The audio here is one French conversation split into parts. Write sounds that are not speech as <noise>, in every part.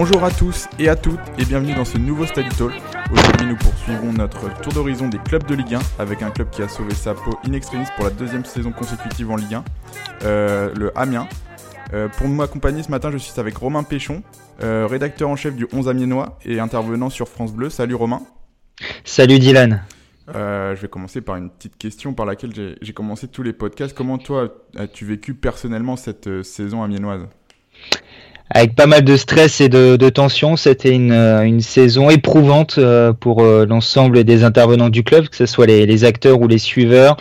Bonjour à tous et à toutes et bienvenue dans ce nouveau Study Talk. Aujourd'hui nous poursuivons notre tour d'horizon des clubs de Ligue 1 avec un club qui a sauvé sa peau in extremis pour la deuxième saison consécutive en Ligue 1, euh, le Amiens. Euh, pour m'accompagner ce matin je suis avec Romain Péchon, euh, rédacteur en chef du 11 Amiénois et intervenant sur France Bleu. Salut Romain. Salut Dylan. je vais commencer par une petite question par laquelle j'ai commencé tous les podcasts. Comment toi as-tu vécu personnellement cette saison amiénoise? Avec pas mal de stress et de, tension. C'était une, euh, saison éprouvante euh, pour euh, l'ensemble des intervenants du club, que ce soit les, acteurs ou les suiveurs.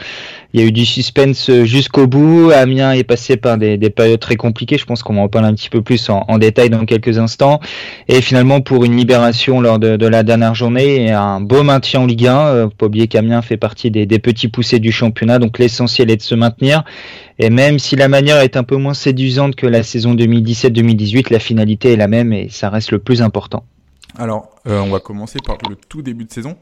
Il y a eu du suspense jusqu'au bout. Amiens est passé par des, des, périodes très compliquées. Je pense qu'on en parler un petit peu plus en, détail dans quelques instants. Et finalement, pour une libération lors de, la dernière journée et un beau maintien en Ligue 1. Euh, pas oublier qu'Amiens fait partie des, petits poussés du championnat, donc l'essentiel est de se maintenir. Et même si la manière est un peu moins séduisante que la saison 2017-2018, la finalité est la même et ça reste le plus important. Alors, euh, on va commencer par le tout début de saison.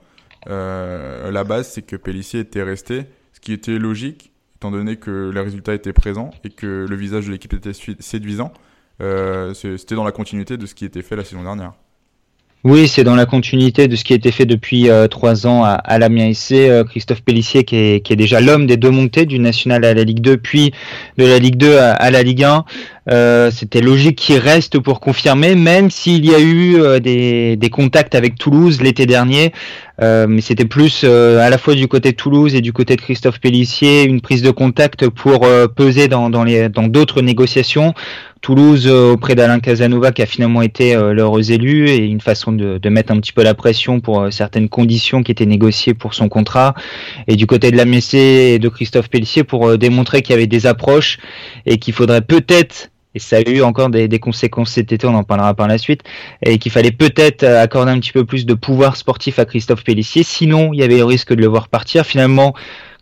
Euh, la base, c'est que Pellissier était resté, qui était logique, étant donné que les résultats étaient présents et que le visage de l'équipe était séduisant. Euh, C'était dans la continuité de ce qui était fait la saison dernière. Oui, c'est dans la continuité de ce qui a été fait depuis euh, trois ans à, à l'Amiens. Euh, Christophe Pellissier, qui est, déjà l'homme des deux montées, du National à la Ligue 2, puis de la Ligue 2 à, la Ligue 1. Euh, C'était logique qu'il reste pour confirmer, même s'il y a eu euh, des, contacts avec Toulouse l'été dernier. Mais c'était plus à la fois du côté de Toulouse et du côté de Christophe Pellissier une prise de contact pour peser dans d'autres dans d'autres négociations Toulouse euh, auprès d'Alain Casanova qui a finalement été euh, l'heureux élu et une façon de, de, mettre un petit peu la pression pour euh, certaines conditions qui étaient négociées pour son contrat et du côté de la Messée et de Christophe Pellissier pour démontrer qu'il y avait des approches et qu'il faudrait peut-être et ça a eu encore des, des, conséquences cet été, on en parlera par la suite, et qu'il fallait peut-être accorder un petit peu plus de pouvoir sportif à Christophe Pellissier, sinon il y avait le risque de le voir partir. Finalement,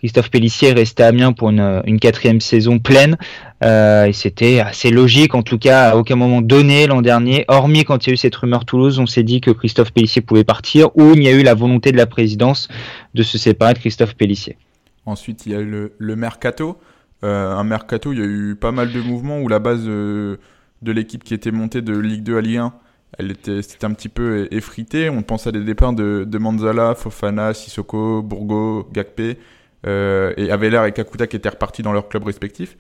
Christophe Pellissier est resté à Amiens pour une, quatrième saison pleine. Euh, et c'était assez logique, en tout cas, à aucun moment donné l'an dernier, hormis quand il y a eu cette rumeur Toulouse, on s'est dit que Christophe Pellissier pouvait partir, ou il y a eu la volonté de la présidence de se séparer de Christophe Pellissier. Ensuite, il y a eu le, mercato. Euh, un mercato, il y a eu pas mal de mouvements où la base euh, de l'équipe qui était montée de Ligue 2 à Ligue 1 elle était, un petit peu effritée. On pense à des départs de, Manzala, Fofana, Sissoko, Bourgo, Gakpe euh, et Avelar et Kakuta qui étaient repartis dans leurs clubs respectifs.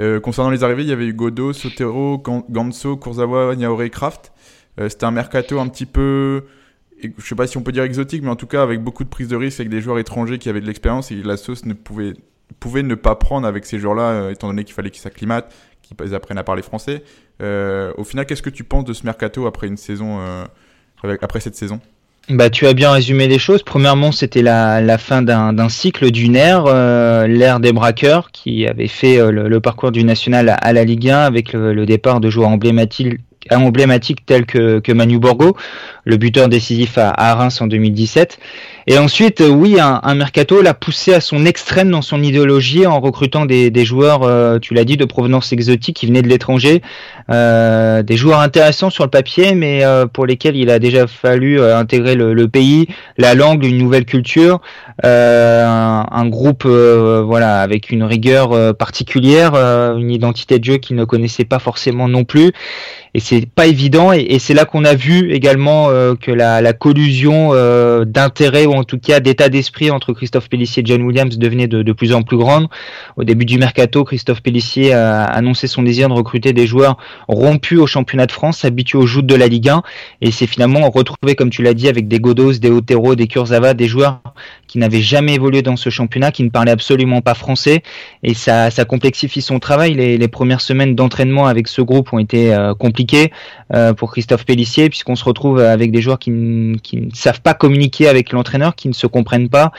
Euh, concernant les arrivées, il y avait eu Godot, Sotero, Ganso, Kurzawa, Niaore Kraft. Euh, c'était un mercato un petit peu, je sais pas si on peut dire exotique, mais en tout cas avec beaucoup de prise de risque avec des joueurs étrangers qui avaient de l'expérience et la sauce ne pouvait, ne pas prendre avec ces joueurs-là, euh, étant donné qu'il fallait qu'ils s'acclimatent, qu'ils apprennent à parler français. Euh, au final, qu'est-ce que tu penses de ce mercato après une saison, euh, après cette saison? Bah, tu as bien résumé les choses. Premièrement, c'était la, la, fin d'un cycle d'une ère, euh, l'ère des braqueurs, qui avait fait euh, le, parcours du national à, la Ligue 1 avec le, départ de joueurs emblématiques, emblématiques tels que, que, Manu Borgo, le buteur décisif à, à Reims en 2017. Et ensuite, euh, oui, un, mercato l'a poussé à son extrême dans son idéologie en recrutant des, des joueurs, tu l'as dit, de provenance exotique qui venaient de l'étranger, euh, des joueurs intéressants sur le papier, mais euh, pour lesquels il a déjà fallu euh, intégrer le, le, pays, la langue, une nouvelle culture, euh, un, un, groupe, voilà, avec une rigueur particulière, une identité de jeu qu'il ne connaissait pas forcément non plus et c'est pas évident et, et c'est là qu'on a vu également euh, que la, la collusion euh, d'intérêt ou en tout cas d'état d'esprit entre Christophe Pellissier et John Williams devenait de, de, plus en plus grande. Au début du mercato, Christophe Pellissier a annoncé son désir de recruter des joueurs rompus au championnat de France, habitués aux joutes de la Ligue 1 et c'est finalement retrouvé comme tu l'as dit avec des Godos, des Otero, des Kurzawa, des joueurs qui n'avaient jamais évolué dans ce championnat, qui ne parlaient absolument pas français et ça, complexifie son travail. Les, les premières semaines d'entraînement avec ce groupe ont été euh, compliquées compliqué euh, pour Christophe Pellissier puisqu'on se retrouve avec des joueurs qui ne savent pas communiquer avec l'entraîneur, qui ne se comprennent pas.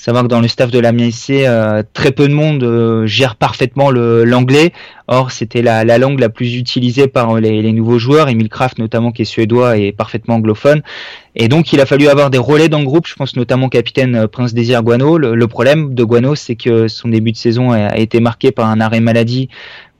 Savoir que dans le staff de la MSC, euh, très peu de monde euh, gère parfaitement l'anglais. Or, c'était la, la, langue la plus utilisée par les, les, nouveaux joueurs. Emile Kraft, notamment, qui est suédois et parfaitement anglophone. Et donc, il a fallu avoir des relais dans le groupe. Je pense notamment capitaine euh, Prince Désir Guano. Le, problème de Guano, c'est que son début de saison a été marqué par un arrêt maladie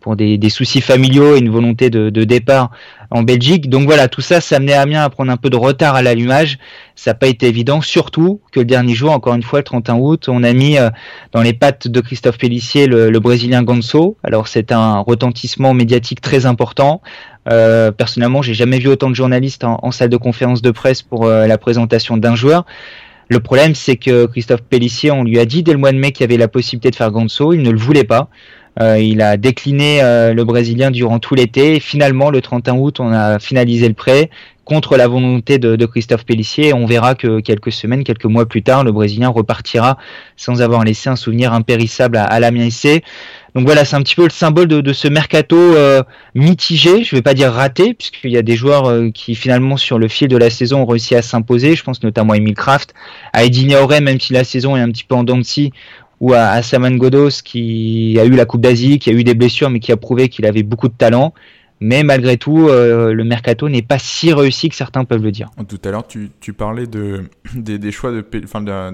pour des, soucis familiaux et une volonté de, départ en Belgique. Donc voilà, tout ça, ça amenait Amiens à prendre un peu de retard à l'allumage. Ça n'a pas été évident, surtout que le dernier jour, encore une fois, le 31 août, on a mis euh, dans les pattes de Christophe Pellissier le, Brésilien Ganso. Alors c'est un retentissement médiatique très important. Euh, personnellement, j'ai jamais vu autant de journalistes en, salle de conférence de presse pour euh, la présentation d'un joueur. Le problème, c'est que Christophe Pellissier, on lui a dit dès le mois de mai qu'il y avait la possibilité de faire Ganso, il ne le voulait pas. Euh, il a décliné euh, le Brésilien durant tout l'été. Finalement, le 31 août, on a finalisé le prêt contre la volonté de, Christophe Pellissier. on verra que quelques semaines, quelques mois plus tard, le Brésilien repartira sans avoir laissé un souvenir impérissable à, à l'Amiens Donc voilà, c'est un petit peu le symbole de, ce mercato euh, mitigé, je ne vais pas dire raté, puisqu'il y a des joueurs qui finalement sur le fil de la saison ont réussi à s'imposer. Je pense notamment à Emile Kraft, à Edine Auré, même si la saison est un petit peu en dents de scie, ou à, Saman Godos qui a eu la Coupe d'Asie, qui a eu des blessures, mais qui a prouvé qu'il avait beaucoup de talent. Mais malgré tout, euh, le mercato n'est pas si réussi que certains peuvent le dire. Tout à l'heure, tu, parlais de, <coughs> des, choix de, enfin, d'un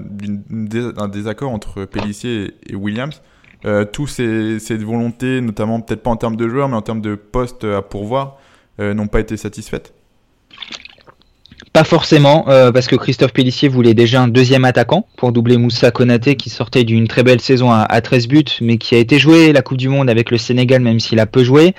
désaccord entre Pellissier et, Williams. Euh, tous ces, ces, volontés, notamment peut-être pas en termes de joueurs, mais en termes de postes à pourvoir, euh, n'ont pas été satisfaites. Pas forcément, euh, parce que Christophe Pellissier voulait déjà un deuxième attaquant pour doubler Moussa Konaté qui sortait d'une très belle saison à, à, 13 buts, mais qui a été joué la Coupe du Monde avec le Sénégal, même s'il a peu joué.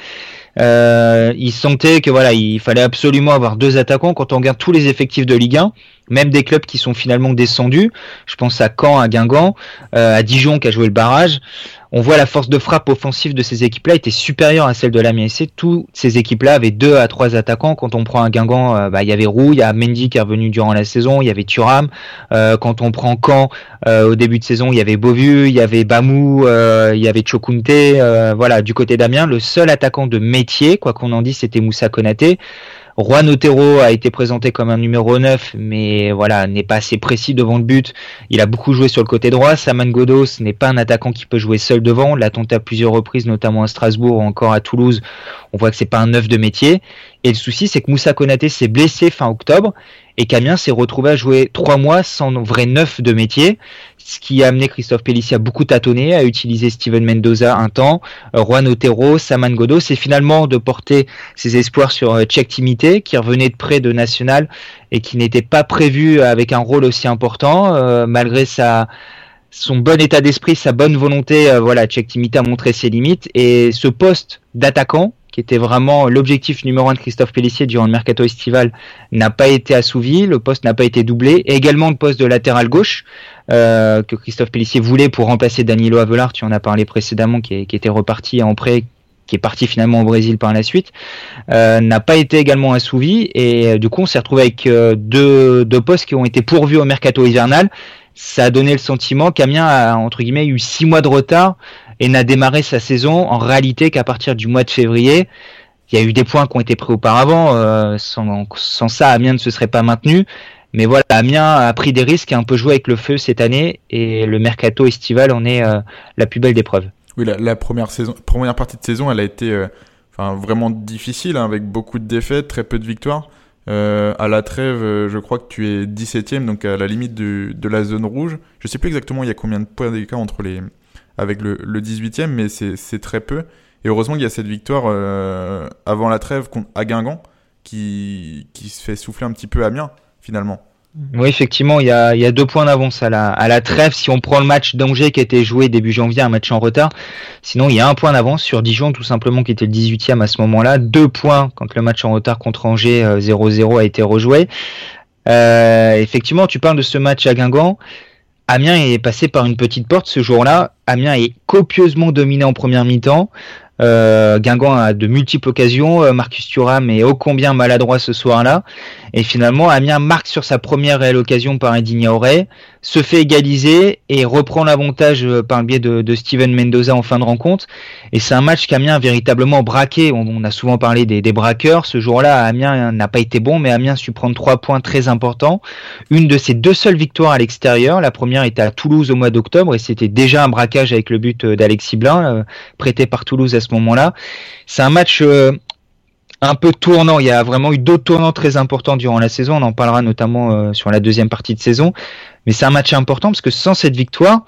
Euh, il sentait que voilà, il fallait absolument avoir deux attaquants quand on regarde tous les effectifs de Ligue 1 même des clubs qui sont finalement descendus. Je pense à Caen, à Guingamp, euh, à Dijon qui a joué le barrage. On voit la force de frappe offensive de ces équipes-là était supérieure à celle de l'Amiens SC. Toutes ces équipes-là avaient deux à trois attaquants. Quand on prend un Guingamp, euh, bah, il y avait Roux, il y a Mendy qui est revenu durant la saison, il y avait Thuram. Euh, quand on prend Caen, au début de saison, il y avait Beauvu, il y avait Bamou, il y avait Chokunte. voilà, du côté d'Amiens, le seul attaquant de métier, quoi qu'on en dise, c'était Moussa Konaté. Juan Otero a été présenté comme un numéro 9, mais voilà, n'est pas assez précis devant le but. Il a beaucoup joué sur le côté droit. Saman Godos n'est pas un attaquant qui peut jouer seul devant. L'a tenté à plusieurs reprises, notamment à Strasbourg ou encore à Toulouse. On voit que c'est pas un neuf de métier. Et le souci, c'est que Moussa Konaté s'est blessé fin octobre et Camien s'est retrouvé à jouer trois mois sans vrai neuf de métier, ce qui a amené Christophe Pellissier à beaucoup tâtonner, à utiliser Steven Mendoza un temps, euh, Juan Otero, Saman Godos, et finalement de porter ses espoirs sur euh, Tchèque Timité, qui revenait de près de National et qui n'était pas prévu avec un rôle aussi important, euh, malgré son bon état d'esprit, sa bonne volonté, voilà, Tchèque Timité a montré ses limites, et ce poste d'attaquant, qui était vraiment l'objectif numéro un de Christophe Pellissier durant le mercato estival, n'a pas été assouvi, le poste n'a pas été doublé, et également le poste de latéral gauche euh, que Christophe Pellissier voulait pour remplacer Danilo Avelar, tu en as parlé précédemment, qui, était reparti en prêt, qui est parti finalement au Brésil par la suite, euh, n'a pas été également assouvi, et euh, du coup on s'est retrouvé avec deux, deux postes qui ont été pourvus au mercato hivernal, ça a donné le sentiment qu'Amiens a entre guillemets eu six mois de retard et n'a démarré sa saison en réalité qu'à partir du mois de février. Il y a eu des points qui ont été pris auparavant, sans, sans, ça Amiens ne se serait pas maintenu. Mais voilà, Amiens a pris des risques et un peu joué avec le feu cette année et le mercato estival en est euh, la plus belle des preuves. Oui, la, première partie de saison, elle a été euh, vraiment difficile hein, avec beaucoup de défaites, très peu de victoires. Euh, à la trêve, je crois que tu es 17ème, donc à la limite de la zone rouge. Je sais plus exactement il y a combien de points d'écart entre les avec le, 18ème, mais c'est très peu. Et heureusement qu'il y a cette victoire avant la trêve à Guingamp qui, qui se fait souffler un petit peu à Amiens finalement. Oui, effectivement, il y a, deux points d'avance à la, trêve. Si on prend le match d'Angers qui a été joué début janvier, un match en retard, sinon il y a un point d'avance sur Dijon, tout simplement, qui était le 18e à ce moment-là. Deux points quand le match en retard contre Angers 0-0 euh, a été rejoué. Euh, effectivement, tu parles de ce match à Guingamp. Amiens est passé par une petite porte ce jour-là. Amiens est copieusement dominé en première mi-temps. Euh, Guingamp a de multiples occasions. Marcus Thuram est ô combien maladroit ce soir-là. Et finalement, Amiens marque sur sa première réelle occasion par Edine Auré, se fait égaliser et reprend l'avantage euh, par le biais de, Steven Mendoza en fin de rencontre. Et c'est un match qu'Amiens a véritablement braqué. On, a souvent parlé des, braqueurs. Ce jour-là, Amiens n'a pas été bon, mais Amiens a su prendre trois points très importants. Une de ses deux seules victoires à l'extérieur. La première était à Toulouse au mois d'octobre et c'était déjà un braquage avec le but d'Alexis Blin, prêté par Toulouse à ce moment-là. C'est un match un peu tournant. Il y a vraiment eu d'autres tournants très importants durant la saison. On en parlera notamment euh, sur la deuxième partie de saison. Mais c'est un match important parce que sans cette victoire,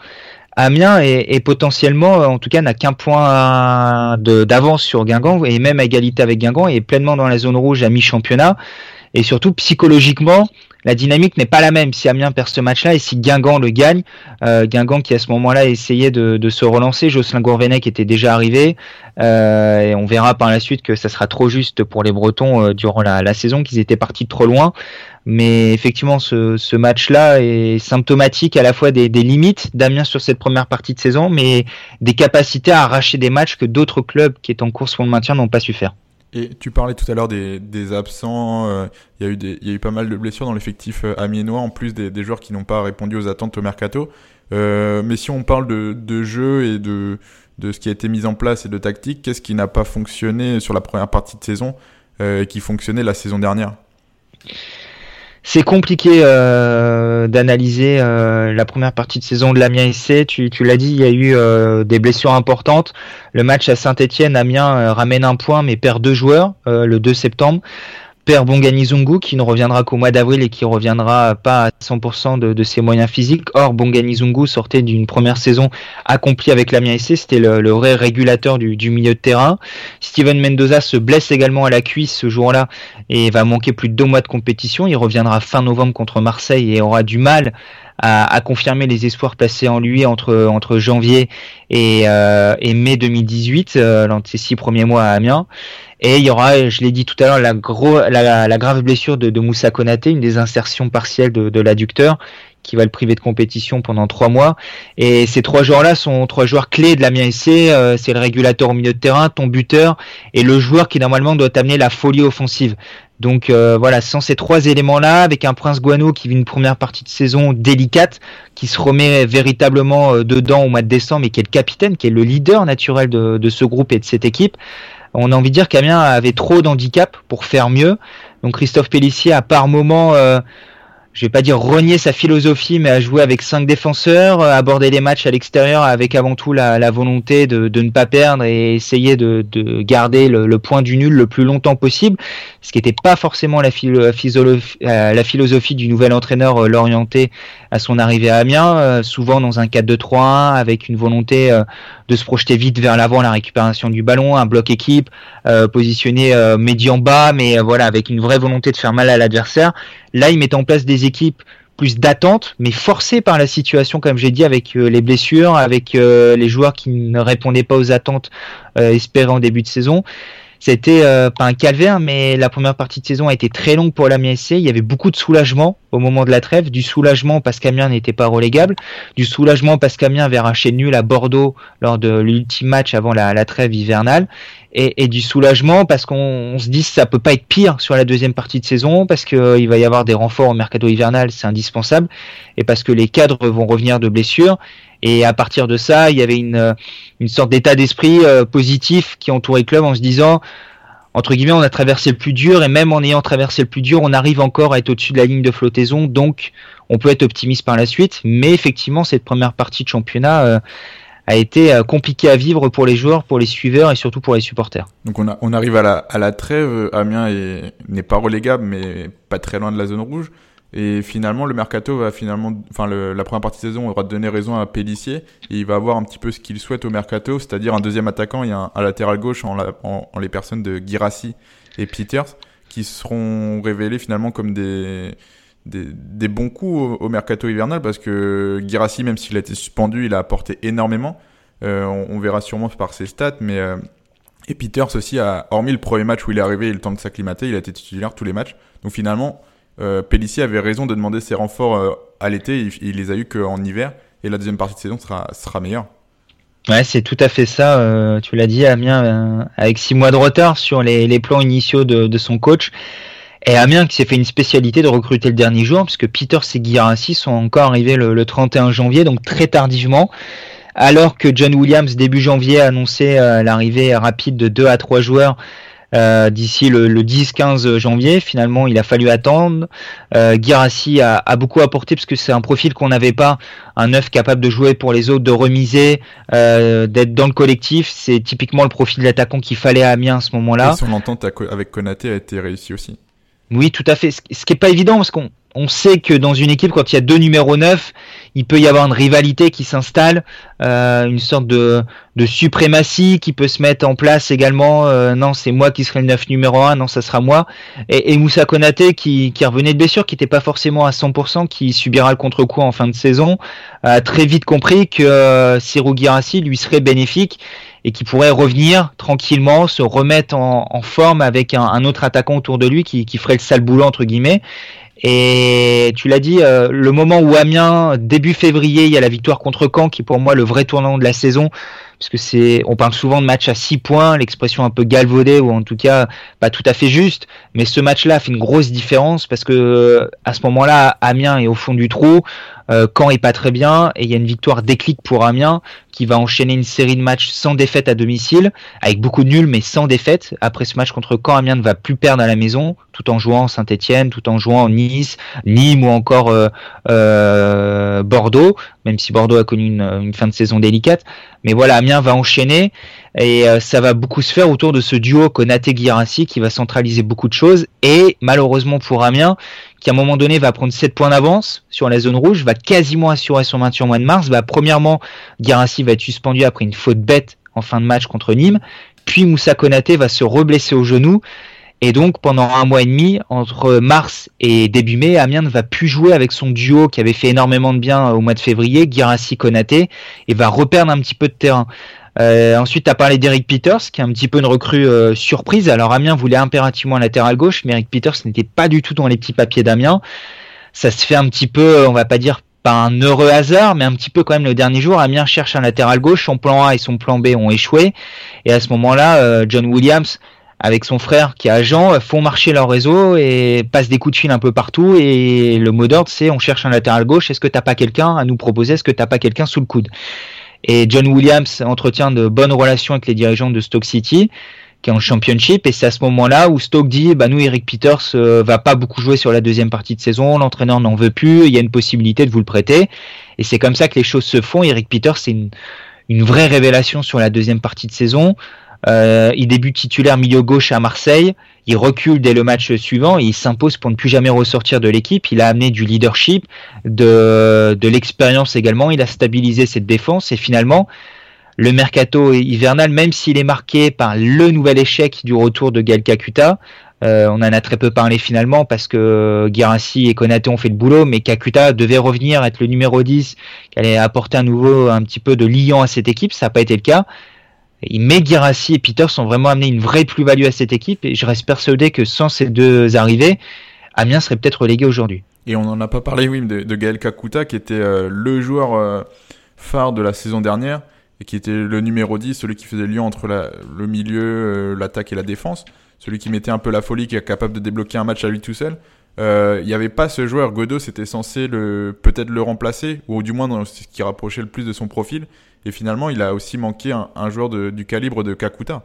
Amiens est, potentiellement, en tout cas, n'a qu'un point d'avance sur Guingamp et même à égalité avec Guingamp et est pleinement dans la zone rouge à mi-championnat. Et surtout psychologiquement, la dynamique n'est pas la même si Amiens perd ce match-là et si Guingamp le gagne. Euh, Guingamp qui à ce moment-là essayait de, de se relancer, Jocelyn Gourvenec était déjà arrivé euh, et on verra par la suite que ça sera trop juste pour les Bretons euh, durant la, la saison, qu'ils étaient partis trop loin. Mais effectivement, ce, ce match-là est symptomatique à la fois des, des limites d'Amiens sur cette première partie de saison, mais des capacités à arracher des matchs que d'autres clubs qui étaient en course pour le maintien n'ont pas su faire. Et tu parlais tout à l'heure des, des, absents. Euh, il y a eu des, il y a eu pas mal de blessures dans l'effectif euh, amiénois, en plus des, des joueurs qui n'ont pas répondu aux attentes au mercato. Euh, mais si on parle de, de jeu et de, de ce qui a été mis en place et de tactique, qu'est-ce qui n'a pas fonctionné sur la première partie de saison euh, et qui fonctionnait la saison dernière? C'est compliqué euh, d'analyser euh, la première partie de saison de l'Amiens SC. Tu, l'as dit, il y a eu euh, des blessures importantes. Le match à Saint-Etienne, Amiens ramène un point mais perd deux joueurs le 2 septembre perd Bongani Zungu qui ne reviendra qu'au mois d'avril et qui reviendra pas à 100% de, ses moyens physiques. Or, Bongani Zungu sortait d'une première saison accomplie avec l'Amiens SC, c'était le, vrai régulateur du, milieu de terrain. Steven Mendoza se blesse également à la cuisse ce jour-là et va manquer plus de deux mois de compétition. Il reviendra fin novembre contre Marseille et aura du mal à, confirmer les espoirs placés en lui entre, janvier et, euh, mai 2018, euh, de ses six premiers mois à Amiens. Et il y aura, je l'ai dit tout à l'heure, la, grave blessure de, de, Moussa Konaté, une des insertions partielles de, l'adducteur qui va le priver de compétition pendant trois mois. Et ces trois joueurs-là sont trois joueurs clés de la SC. Euh, c'est le régulateur au milieu de terrain, ton buteur et le joueur qui normalement doit amener la folie offensive. Donc euh, voilà, sans ces trois éléments-là, avec un Prince Guano qui vit une première partie de saison délicate, qui se remet véritablement euh, dedans au mois de décembre et qui est le capitaine, qui est le leader naturel de ce groupe et de cette équipe, on a envie de dire qu'Amiens avait trop d'handicap pour faire mieux. Donc Christophe Pellissier a par moment euh, je vais pas dire renier sa philosophie, mais à jouer avec cinq défenseurs, euh, aborder les matchs à l'extérieur avec avant tout la, volonté de, de, ne pas perdre et essayer de, de garder le, point du nul le plus longtemps possible, ce qui n'était pas forcément la, euh, la philosophie du nouvel entraîneur euh, l'orienté à son arrivée à Amiens, souvent dans un 4-2-3-1 avec une volonté de se projeter vite vers l'avant, la récupération du ballon, un bloc équipe, positionné médian bas, mais voilà avec une vraie volonté de faire mal à l'adversaire. Là, il met en place des équipes plus d'attente, mais forcées par la situation, comme j'ai dit, avec euh, les blessures, avec euh, les joueurs qui ne répondaient pas aux attentes euh, espérées en début de saison. C'était pas un calvaire, mais la première partie de saison a été très longue pour la MSC. Il y avait beaucoup de soulagement au moment de la trêve, du soulagement parce qu'Amiens n'était pas relégable, du soulagement parce qu'Amiens avait arraché nul à Bordeaux lors de l'ultime match avant la trêve hivernale, et, du soulagement parce qu'on se dit que ça peut pas être pire sur la deuxième partie de saison parce qu'il euh, va y avoir des renforts au mercato hivernal, c'est indispensable, et parce que les cadres vont revenir de blessures. Et à partir de ça, il y avait une, euh, une sorte d'état d'esprit euh, positif qui entourait le club en se disant, entre guillemets, on a traversé le plus dur et même en ayant traversé le plus dur, on arrive encore à être au-dessus de la ligne de flottaison, donc on peut être optimiste par la suite. Mais effectivement, cette première partie de championnat, a été euh, compliqué à vivre pour les joueurs, pour les suiveurs et surtout pour les supporters. Donc on, a, on arrive à la, à la trêve, Amiens n'est pas relégable mais pas très loin de la zone rouge. Et finalement, le mercato va finalement, enfin, la première partie de saison aura donné raison à Pellissier. Et il va avoir un petit peu ce qu'il souhaite au mercato, c'est-à-dire un deuxième attaquant et un, latéral gauche en, en, les personnes de Girassi et Peters, qui seront révélés finalement comme des, des, bons coups au, mercato hivernal parce que Girassi, même s'il a été suspendu, il a apporté énormément. Euh, on, verra sûrement par ses stats, mais euh, et Peters aussi a, hormis le premier match où il est arrivé et le temps de s'acclimater, il a été titulaire tous les matchs. Donc finalement, euh, avait raison de demander ses renforts euh, à l'été, il, il, les a eu qu'en hiver, et la deuxième partie de saison sera, meilleure. Ouais, c'est tout à fait ça. tu l'as dit, Amiens, avec six mois de retard sur les, plans initiaux de son coach. Et Amiens qui s'est fait une spécialité de recruter le dernier jour, puisque Peter et Guirassi sont encore arrivés le, 31 janvier, donc très tardivement. Alors que John Williams, début janvier, a annoncé euh, l'arrivée rapide de 2 à 3 joueurs euh, d'ici le, 10-15 janvier. Finalement, il a fallu attendre. Euh, Girassi a, beaucoup apporté parce que c'est un profil qu'on n'avait pas, un neuf capable de jouer pour les autres, de remiser, euh, d'être dans le collectif. C'est typiquement le profil d'attaquant qu'il fallait à Amiens à ce moment-là. Son entente avec Konaté a été réussie aussi. Oui, tout à fait. Ce qui est pas évident parce qu'on on sait que dans une équipe, quand il y a deux numéros 9, il peut y avoir une rivalité qui s'installe, euh, une sorte de, de, suprématie qui peut se mettre en place également. Euh, non, c'est moi qui serai le 9 numéro 1, non, ça sera moi. Et, et Moussa Konaté qui, qui revenait de blessure, qui n'était pas forcément à 100%, qui subira le contre-coup en fin de saison, a très vite compris que euh, Sirou Girassi lui serait bénéfique et qui pourrait revenir tranquillement, se remettre en, en forme avec un, un, autre attaquant autour de lui qui, qui ferait le sale boulot entre guillemets. Et tu l'as dit, euh, le moment où Amiens, début février, il y a la victoire contre Caen, qui est pour moi le vrai tournant de la saison, puisque c'est, on parle souvent de match à 6 points, l'expression un peu galvaudée ou en tout cas pas tout à fait juste, mais ce match-là fait une grosse différence parce que à ce moment-là, Amiens est au fond du trou, euh, Caen est pas très bien et il y a une victoire déclic pour Amiens qui va enchaîner une série de matchs sans défaite à domicile, avec beaucoup de nuls mais sans défaite. Après ce match contre Caen, Amiens ne va plus perdre à la maison, tout en jouant Saint-Etienne, tout en jouant Nice, Nîmes ou encore euh, euh, Bordeaux, même si Bordeaux a connu une, fin de saison délicate. Mais voilà, Amiens va enchaîner et euh, ça va beaucoup se faire autour de ce duo Konaté-Guirassi qui va centraliser beaucoup de choses et malheureusement pour Amiens, qui à un moment donné va prendre 7 points d'avance sur la zone rouge, va quasiment assurer son maintien au mois de mars. Va premièrement, Guirassi va être suspendu après une faute bête en fin de match contre Nîmes. Puis Moussa Konaté va se reblesser au genou. Et donc pendant un mois et demi, entre mars et début mai, Amiens ne va plus jouer avec son duo qui avait fait énormément de bien au mois de février, Guirassi Konaté, et va reperdre un petit peu de terrain. Euh, ensuite, tu as parlé d'Eric Peters, qui est un petit peu une recrue euh, surprise. Alors, Amiens voulait impérativement un latéral gauche, mais Eric Peters n'était pas du tout dans les petits papiers d'Amiens. Ça se fait un petit peu, on va pas dire pas un heureux hasard, mais un petit peu quand même le dernier jour. Amiens cherche un latéral gauche, son plan A et son plan B ont échoué. Et à ce moment-là, euh, John Williams, avec son frère qui est agent, font marcher leur réseau et passent des coups de fil un peu partout. Et le mot d'ordre, c'est on cherche un latéral gauche. Est-ce que t'as pas quelqu'un à nous proposer? Est-ce que t'as pas quelqu'un sous le coude? Et John Williams entretient de bonnes relations avec les dirigeants de Stoke City, qui est en championship. Et c'est à ce moment-là où Stoke dit, bah nous, Eric Peters euh, va pas beaucoup jouer sur la deuxième partie de saison. L'entraîneur n'en veut plus. Il y a une possibilité de vous le prêter. Et c'est comme ça que les choses se font. Eric Peters, c'est une, une vraie révélation sur la deuxième partie de saison. Euh, il débute titulaire milieu gauche à Marseille. Il recule dès le match suivant il s'impose pour ne plus jamais ressortir de l'équipe. Il a amené du leadership, de, de l'expérience également. Il a stabilisé cette défense et finalement, le mercato hivernal, même s'il est marqué par le nouvel échec du retour de Gal Kakuta, euh, on en a très peu parlé finalement parce que Guirassi et Konaté ont fait le boulot, mais Kakuta devait revenir être le numéro 10, qui allait apporter à nouveau un petit peu de liant à cette équipe. Ça n'a pas été le cas. Mais Girassi et Peter sont vraiment amenés une vraie plus-value à cette équipe et je reste persuadé que sans ces deux arrivées, Amiens serait peut-être relégué aujourd'hui. Et on n'en a pas parlé, oui, de, Gaël Kakuta qui était euh, le joueur euh, phare de la saison dernière et qui était le numéro 10, celui qui faisait le lien entre le milieu, euh, l'attaque et la défense, celui qui mettait un peu la folie, qui est capable de débloquer un match à lui tout seul. Il n'y avait pas ce joueur, Godot, c'était censé peut-être le remplacer, ou du moins ce qui rapprochait le plus de son profil. Et finalement, il a aussi manqué un, joueur du calibre de Kakuta.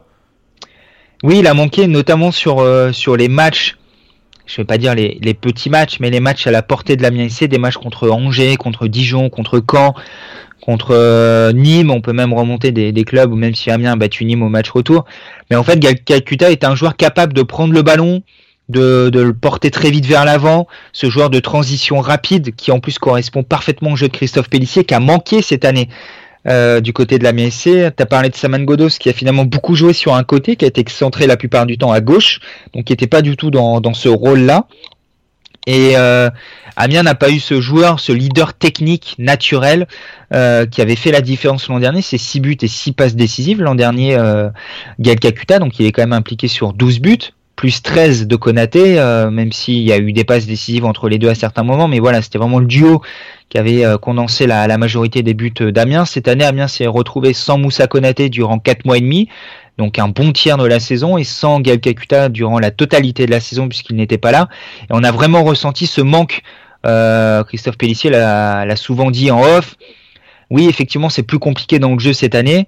Oui, il a manqué notamment sur, euh, sur les matchs, je ne vais pas dire les, les, petits matchs, mais les matchs à la portée de la MIC, des matchs contre Angers, contre Dijon, contre Caen, contre euh, Nîmes. On peut même remonter des, des, clubs, ou même si Amiens a battu Nîmes au match retour. Mais en fait, Kakuta est un joueur capable de prendre le ballon, de, de, le porter très vite vers l'avant, ce joueur de transition rapide qui en plus correspond parfaitement au jeu de Christophe Pellissier qui a manqué cette année. Euh, du côté de la MSC. Tu parlé de Saman Godos qui a finalement beaucoup joué sur un côté, qui a été centré la plupart du temps à gauche, donc qui n'était pas du tout dans, dans ce rôle-là. Et euh, Amiens n'a pas eu ce joueur, ce leader technique naturel euh, qui avait fait la différence l'an dernier. C'est 6 buts et 6 passes décisives. L'an dernier, euh, Gaël Kakuta, donc il est quand même impliqué sur 12 buts plus 13 de Konaté, euh, même s'il y a eu des passes décisives entre les deux à certains moments, mais voilà, c'était vraiment le duo qui avait euh, condensé la, majorité des buts d'Amiens. Cette année, Amiens s'est retrouvé sans Moussa Konaté durant 4 mois et demi, donc un bon tiers de la saison, et sans Gaël Kakuta durant la totalité de la saison puisqu'il n'était pas là. Et on a vraiment ressenti ce manque. Euh, Christophe Pellissier l'a souvent dit en off. Oui, effectivement, c'est plus compliqué dans le jeu cette année,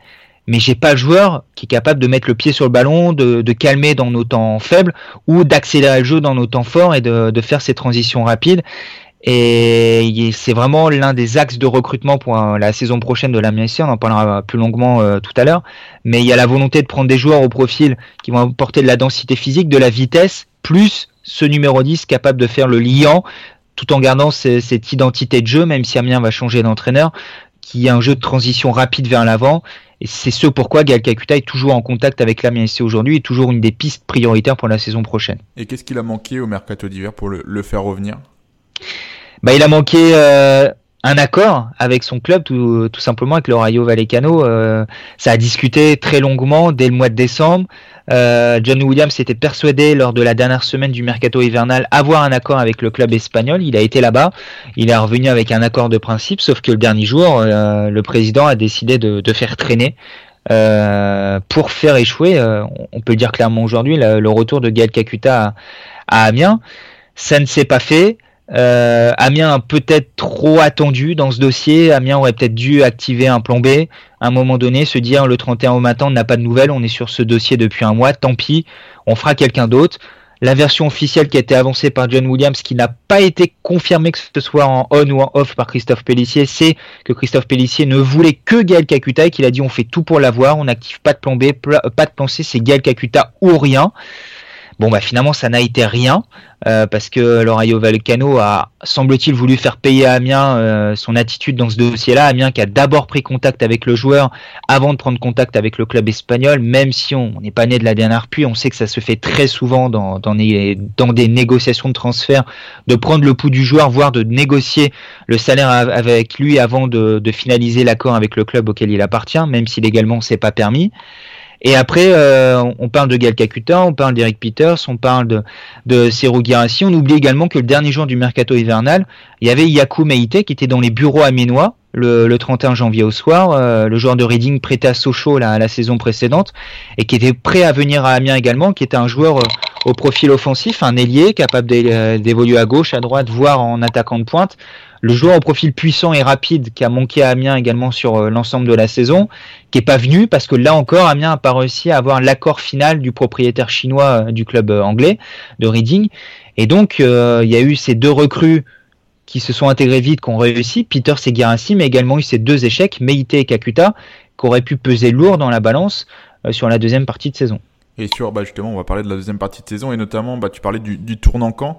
mais j'ai pas le joueur qui est capable de mettre le pied sur le ballon, de, de calmer dans nos temps faibles ou d'accélérer le jeu dans nos temps forts et de, de faire ces transitions rapides. Et c'est vraiment l'un des axes de recrutement pour la saison prochaine de la. On en parlera plus longuement euh, tout à l'heure. Mais il y a la volonté de prendre des joueurs au profil qui vont apporter de la densité physique, de la vitesse, plus ce numéro 10 capable de faire le liant tout en gardant cette identité de jeu, même si Amiens va changer d'entraîneur, qui a un jeu de transition rapide vers l'avant. Et c'est ce pourquoi Gaël Kakuta est toujours en contact avec l'Amiens aujourd'hui et toujours une des pistes prioritaires pour la saison prochaine. Et qu'est-ce qu'il a manqué au mercato d'hiver pour le, faire revenir? Bah, Il a manqué euh, un accord avec son club, tout, simplement avec le Rayo Vallecano. Euh, ça a discuté très longuement dès le mois de décembre. Euh, John Williams était persuadé lors de la dernière semaine du mercato hivernal avoir un accord avec le club espagnol. Il a été là-bas, il est revenu avec un accord de principe, sauf que le dernier jour, euh, le président a décidé de, faire traîner. pour faire échouer, on peut le dire clairement aujourd'hui, le, retour de Gaël Kakuta à Amiens. Ça ne s'est pas fait. Euh, Amiens peut-être trop attendu dans ce dossier. Amiens aurait peut-être dû activer un plan B à un moment donné, se dire le 31 au matin, on n'a pas de nouvelles, on est sur ce dossier depuis un mois, tant pis, on fera quelqu'un d'autre. La version officielle qui a été avancée par John Williams, qui n'a pas été confirmée que ce soit en on ou en off par Christophe Pellissier, c'est que Christophe Pellissier ne voulait que Gaël Kakuta et qu'il a dit on fait tout pour l'avoir, on n'active pas de plan B, pas de plan C, c'est Gaël Kakuta ou rien. Bon, bah finalement, ça n'a été rien euh, parce que Lorayo Valcano a, semble-t-il, voulu faire payer à Amiens euh, son attitude dans ce dossier-là. Amiens qui a d'abord pris contact avec le joueur avant de prendre contact avec le club espagnol, même si on n'est pas né de la dernière pluie, on sait que ça se fait très souvent dans, dans, des négociations de transfert, de prendre le pouls du joueur, voire de négocier le salaire avec lui avant de, de finaliser l'accord avec le club auquel il appartient, même si légalement c'est pas permis. Et après, euh, on parle de Gal Kakuta, on parle d'Eric Peters, on parle de, de Girassi. On oublie également que le dernier jour du mercato hivernal, il y avait Yaku Meite qui était dans les bureaux aménois le, le 31 janvier au soir, euh, le joueur de Reading prêté à Sochaux la saison précédente et qui était prêt à venir à Amiens également, qui était un joueur euh, au profil offensif, un ailier capable d'évoluer à gauche, à droite, voire en attaquant de pointe. Le joueur au profil puissant et rapide qui a manqué à Amiens également sur euh, l'ensemble de la saison, qui est pas venu parce que là encore Amiens n'a pas réussi à avoir l'accord final du propriétaire chinois euh, du club euh, anglais de Reading. Et donc il y a eu ces deux recrues qui se sont intégrées vite, qui ont réussi, Peter Seguirassi, mais également eu ces deux échecs, Meite et Kakuta, qui auraient pu peser lourd dans la balance sur la deuxième partie de saison. Et sur, bah justement, on va parler de la deuxième partie de saison et notamment, bah, tu parlais du, du tournant camp.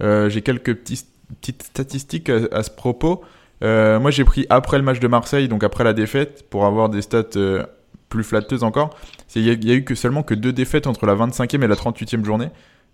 J'ai quelques petits petite statistique à, ce propos. Euh, moi, j'ai pris après le match de Marseille, donc après la défaite, pour avoir des stats euh, plus flatteuses encore. Il y, a eu que seulement que deux défaites entre la 25e et la 38e journée.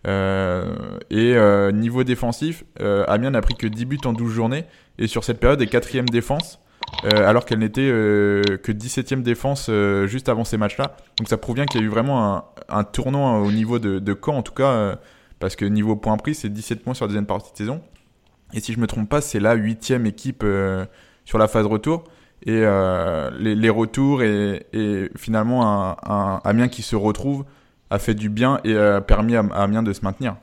Euh, et niveau défensif, Amiens n'a pris que 10 buts en 12 journées. Et sur cette période, est quatrième défense, alors qu'elle n'était que 17e défense juste avant ces matchs-là. Donc ça prouve bien qu'il y a eu vraiment un, tournant au niveau de, de Caen, en tout cas, parce que niveau points pris, c'est 17 points sur la deuxième partie de saison. Et si je me trompe pas, c'est la huitième équipe euh, sur la phase retour. Et euh, les, retours et, finalement un, un, Amiens qui se retrouve a fait du bien et a permis à, Amiens de se maintenir.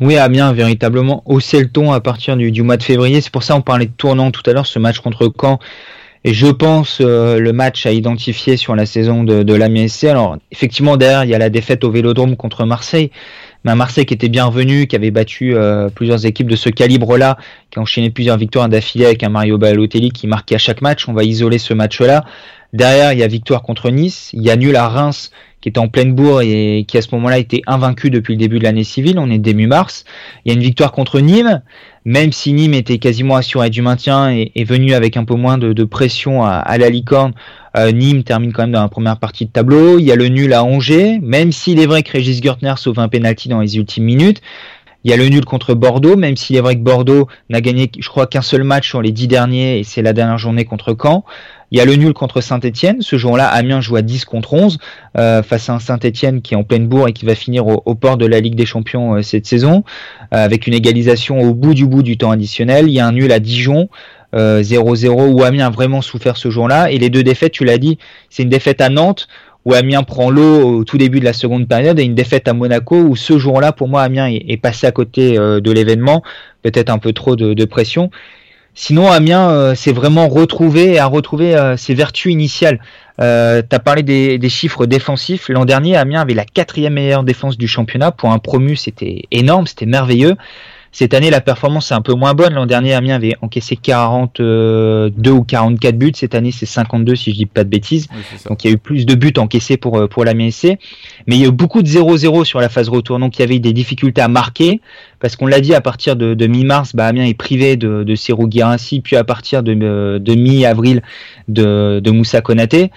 Oui, Amiens véritablement haussé le ton à partir du, mois de février. C'est pour ça qu'on parlait de tournant tout à l'heure, ce match contre Caen. Et je pense euh, le match à identifier sur la saison de, de l'Amiens SC. Alors effectivement derrière il y a la défaite au Vélodrome contre Marseille, Marseille qui était bienvenu, qui avait battu euh, plusieurs équipes de ce calibre-là, qui a enchaîné plusieurs victoires d'affilée avec un Mario Balotelli qui marquait à chaque match. On va isoler ce match-là. Derrière, il y a victoire contre Nice, il y a nul à Reims qui est en pleine bourre et qui à ce moment-là était invaincu depuis le début de l'année civile. On est début mars. Il y a une victoire contre Nîmes, même si Nîmes était quasiment assuré du maintien et est venu avec un peu moins de, pression à, la licorne. Euh, Nîmes termine quand même dans la première partie de tableau. Il y a le nul à Angers, même s'il est vrai que Régis Gertner sauve un penalty dans les ultimes minutes. Il y a le nul contre Bordeaux, même s'il est vrai que Bordeaux n'a gagné, je crois, qu'un seul match sur les dix derniers, et c'est la dernière journée contre Caen. Il y a le nul contre Saint-Etienne. Ce jour-là, Amiens joue à 10 contre 11 euh, face à un Saint-Etienne qui est en pleine bourre et qui va finir au, port de la Ligue des Champions euh, cette saison, euh, avec une égalisation au bout du bout du temps additionnel. Il y a un nul à Dijon. 0-0 où Amiens a vraiment souffert ce jour-là et les deux défaites tu l'as dit c'est une défaite à Nantes où Amiens prend l'eau au tout début de la seconde période et une défaite à Monaco où ce jour-là, pour moi, Amiens est, passé à côté euh, de l'événement, peut-être un peu trop de, pression. Sinon, Amiens euh, s'est vraiment retrouvé et a retrouvé euh, ses vertus initiales. Euh, tu parlé des chiffres défensifs. L'an dernier, Amiens avait la quatrième meilleure défense du championnat. Pour un promu, c'était énorme, c'était merveilleux. Cette année, la performance est un peu moins bonne. L'an dernier, Amiens avait encaissé 42 ou 44 buts. Cette année, c'est 52 si je dis pas de bêtises. donc il y a eu plus de buts encaissés pour euh, pour l'Amiens SC. Mais il y a eu beaucoup de 0-0 sur la phase retour. Donc il y avait des difficultés à marquer parce qu'on l'a dit à partir de, de mi-mars, bah, Amiens est privé de, de Serou puis à partir de, euh, de mi-avril de, de Moussa Konaté.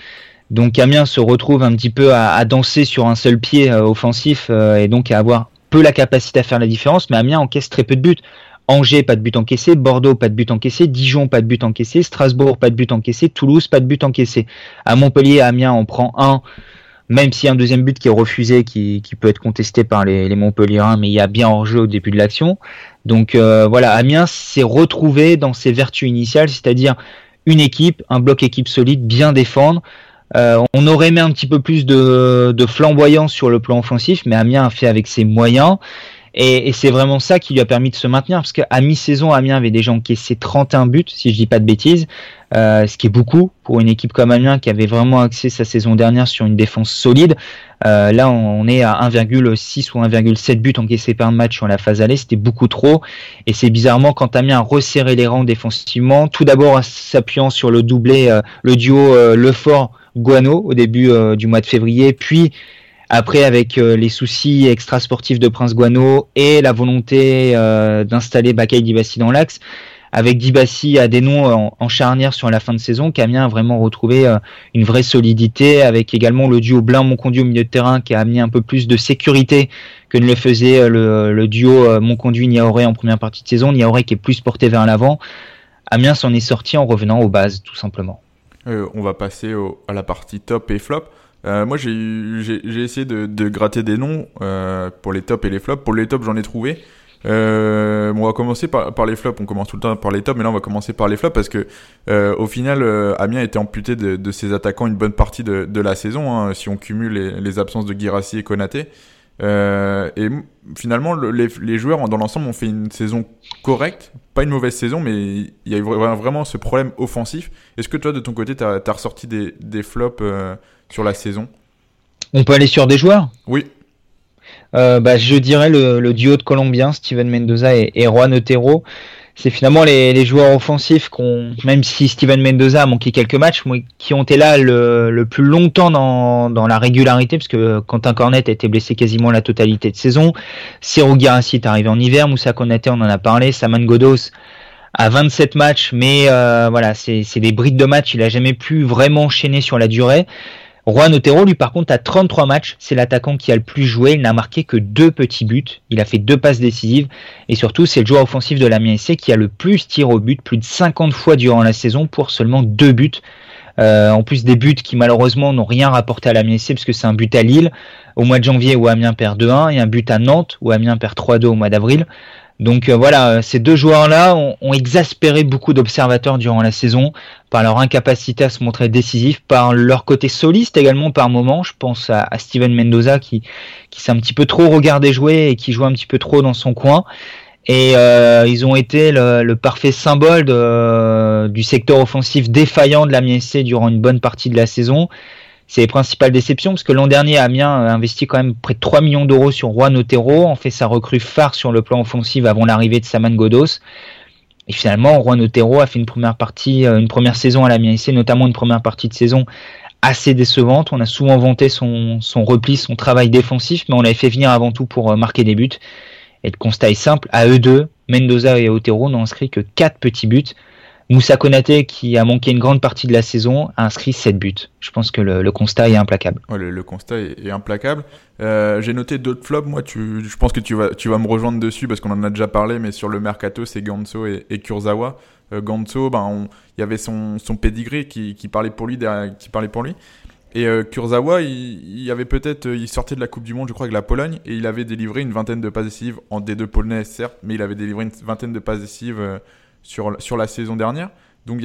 Donc Amiens se retrouve un petit peu à, à danser sur un seul pied euh, offensif et donc à avoir la capacité à faire la différence, mais Amiens encaisse très peu de buts. Angers, pas de but encaissé. Bordeaux, pas de but encaissé. Dijon, pas de but encaissé. Strasbourg, pas de but encaissé. Toulouse, pas de but encaissé. À Montpellier, Amiens, on prend un, même s'il y a un deuxième but qui est refusé, qui, peut être contesté par les, les mais il y a bien hors-jeu au début de l'action. Donc euh, voilà, Amiens s'est retrouvé dans ses vertus initiales, c'est-à-dire une équipe, un bloc équipe solide, bien défendre. Euh, on aurait aimé un petit peu plus de, de flamboyance sur le plan offensif, mais Amiens a fait avec ses moyens. Et, c'est vraiment ça qui lui a permis de se maintenir, parce qu'à mi-saison, Amiens avait déjà encaissé 31 buts, si je dis pas de bêtises, euh, ce qui est beaucoup pour une équipe comme Amiens qui avait vraiment axé sa saison dernière sur une défense solide. Euh, là, on est à 1,6 ou 1,7 buts encaissés par match sur la phase allée, c'était beaucoup trop. Et c'est bizarrement quand Amiens a resserré les rangs défensivement, tout d'abord en s'appuyant sur le doublé, le duo Lefort Guano au début du mois de février, puis après, avec euh, les soucis extrasportifs de Prince Guano et la volonté euh, d'installer Bakay Dibassi dans l'axe, avec Dibassi à des noms en, charnière sur la fin de saison, Camien a vraiment retrouvé euh, une vraie solidité, avec également le duo Blin Monconduit au milieu de terrain qui a amené un peu plus de sécurité que ne le faisait le, duo Monconduit Niaoré en première partie de saison. Niaoré qui est plus porté vers l'avant. Amiens s'en est sorti en revenant aux bases, tout simplement. On va passer à la partie top et flop. Euh, moi, j'ai essayé de, gratter des noms euh, pour les tops et les flops. Pour les tops, j'en ai trouvé. Euh, on va commencer par, les flops. On commence tout le temps par les tops, mais là, on va commencer par les flops parce que, euh, au final, euh, Amiens était amputé de, ses attaquants une bonne partie de, la saison. Hein, si on cumule les, les, absences de Girassi et Konaté. Euh, et finalement, les, les, joueurs dans l'ensemble ont fait une saison correcte, pas une mauvaise saison, mais il y a eu vraiment ce problème offensif. Est-ce que toi, de ton côté, tu as, as, ressorti des, des flops sur la saison? On peut aller sur des joueurs? Oui. Euh, bah, je dirais le, duo de Colombiens, Steven Mendoza et, Juan Otero. C'est finalement les, joueurs offensifs qu'on, même si Steven Mendoza a manqué quelques matchs, qui ont été là le, plus longtemps dans, la régularité, parce que Quentin Cornet a été blessé quasiment la totalité de saison. Ciro Garassi est arrivé en hiver, Moussa Konaté, on en a parlé, Saman Godos à 27 matchs, mais euh, voilà, c'est des brides de match, il a jamais pu vraiment enchaîner sur la durée. Juan Otero, lui, par contre, a 33 matchs. C'est l'attaquant qui a le plus joué. Il n'a marqué que deux petits buts. Il a fait deux passes décisives. Et surtout, c'est le joueur offensif de la MSC qui a le plus tir au but, plus de 50 fois durant la saison pour seulement deux buts. Euh, en plus des buts qui malheureusement n'ont rien rapporté à la MSC parce que c'est un but à Lille au mois de janvier où Amiens perd 2-1 et un but à Nantes où Amiens perd 3-2 au mois d'avril. Donc euh, voilà, ces deux joueurs-là ont, exaspéré beaucoup d'observateurs durant la saison par leur incapacité à se montrer décisifs, par leur côté soliste également par moment. Je pense à, Steven Mendoza qui, qui s'est un petit peu trop regardé jouer et qui joue un petit peu trop dans son coin. Et euh, ils ont été le, parfait symbole du secteur offensif défaillant de la MSC durant une bonne partie de la saison c'est les principales déceptions parce que l'an dernier Amiens a investi quand même près de 3 millions d'euros sur Juan Otero, en fait sa recrue phare sur le plan offensif avant l'arrivée de Saman Godos. Et finalement, Juan Otero a fait une première partie, euh, une première saison à l'Amiens notamment une première partie de saison assez décevante. On a souvent vanté son, son repli, son travail défensif, mais on l'avait fait venir avant tout pour euh, marquer des buts. Et le constat est simple, à eux deux, Mendoza et Otero n'ont inscrit que 4 petits buts. Moussa Konaté, qui a manqué une grande partie de la saison, a inscrit 7 buts. Je pense que le, constat est implacable. le, constat est, implacable. Euh, j'ai noté d'autres flops. Moi, je pense que tu vas, me rejoindre dessus parce qu'on en a déjà parlé, mais sur le mercato, c'est Ganso et, Kurzawa. Euh, ben, il y avait son, son pedigree qui, parlait pour lui. Et euh, Kurzawa, il, avait il sortait de la Coupe du Monde, je crois, avec la Pologne, et il avait délivré une vingtaine de passes décisives en D2 polonais, certes, mais il avait délivré une vingtaine de passes décisives sur, sur la saison dernière. Donc